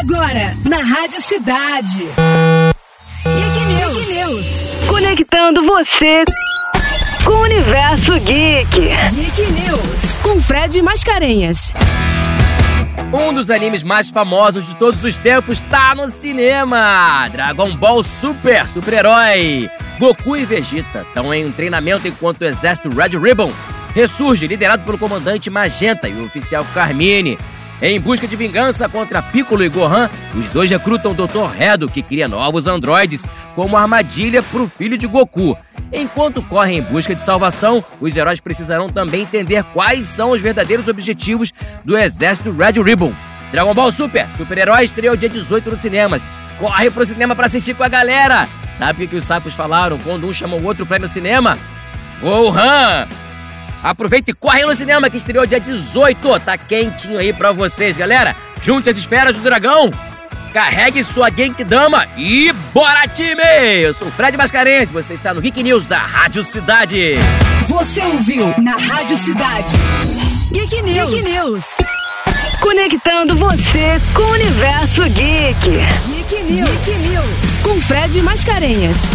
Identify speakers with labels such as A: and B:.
A: Agora, na Rádio Cidade. Geek News. Geek News.
B: Conectando você com o universo geek.
A: Geek News. Com Fred Mascarenhas.
C: Um dos animes mais famosos de todos os tempos está no cinema! Dragon Ball Super, super-herói! Goku e Vegeta estão em um treinamento enquanto o exército Red Ribbon ressurge, liderado pelo comandante Magenta e o oficial Carmine. Em busca de vingança contra Piccolo e Gohan, os dois recrutam o Dr. Redo, que cria novos androides como armadilha para o filho de Goku. Enquanto correm em busca de salvação, os heróis precisarão também entender quais são os verdadeiros objetivos do exército Red Ribbon. Dragon Ball Super, super-herói estreou dia 18 nos cinemas. Corre pro cinema para assistir com a galera. Sabe o que os sapos falaram quando um chamou o outro pra ir no cinema? Gohan! Aproveita e corre no cinema que estreou dia 18. Tá quentinho aí pra vocês, galera. Junte as esferas do dragão. Carregue sua Genkidama e bora time! Eu sou o Fred Mascarenhas, você está no Geek News da Rádio Cidade.
A: Você ouviu na Rádio Cidade. Geek News. Geek News.
B: Conectando você com o universo geek.
A: Geek News. Geek News. Com Fred Mascarenhas.